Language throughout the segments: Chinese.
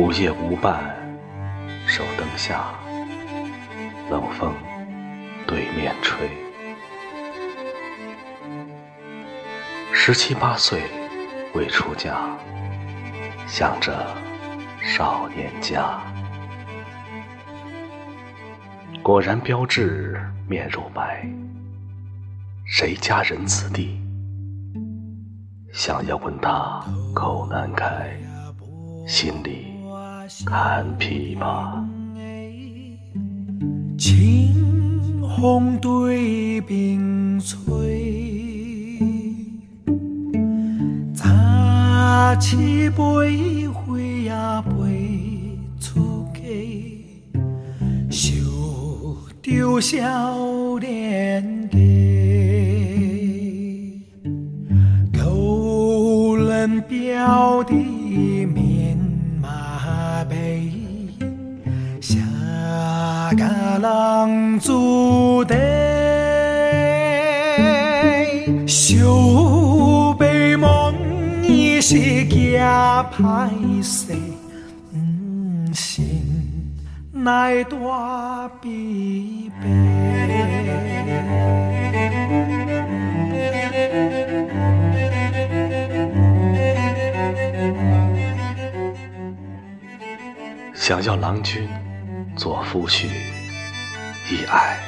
午夜无伴，守灯下，冷风对面吹。十七八岁未出嫁，想着少年家。果然标致面如白，谁家人子弟？想要问他口难开，心里。看琵琶，清风对面吹，早起飞花也飞出家，想着少年家，高人表弟面。家人住地，小白梦已是惊歹势，心内大悲悲。想要郎君。做夫婿，一爱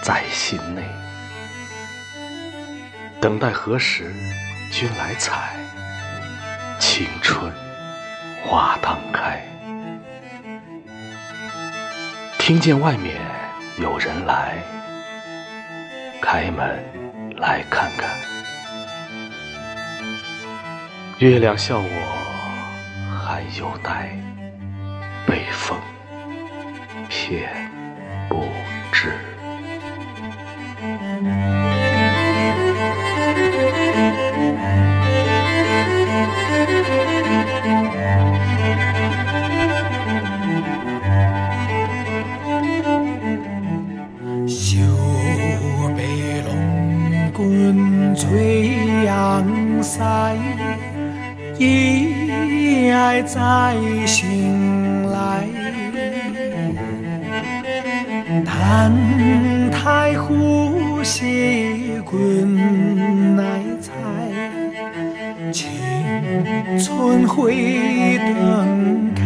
在心内。等待何时君来采？青春花当开。听见外面有人来，开门来看看。月亮笑我还有待，北风。偏不知，小白龙滚吹阳塞，一爱在心来。叹太湖西君来采，青春花灯开。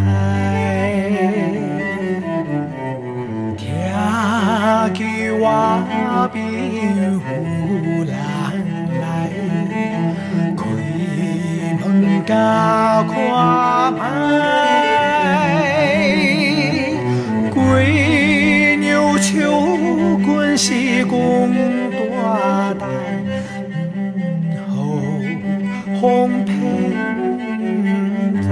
听见我兵呼兰来，开门加看卖。是公大胆，后风偏在。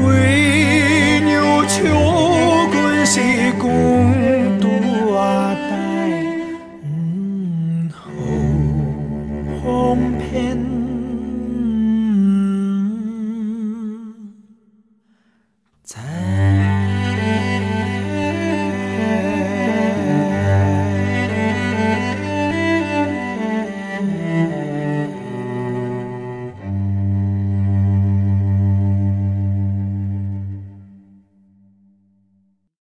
归牛秋君是公大胆，后风偏在。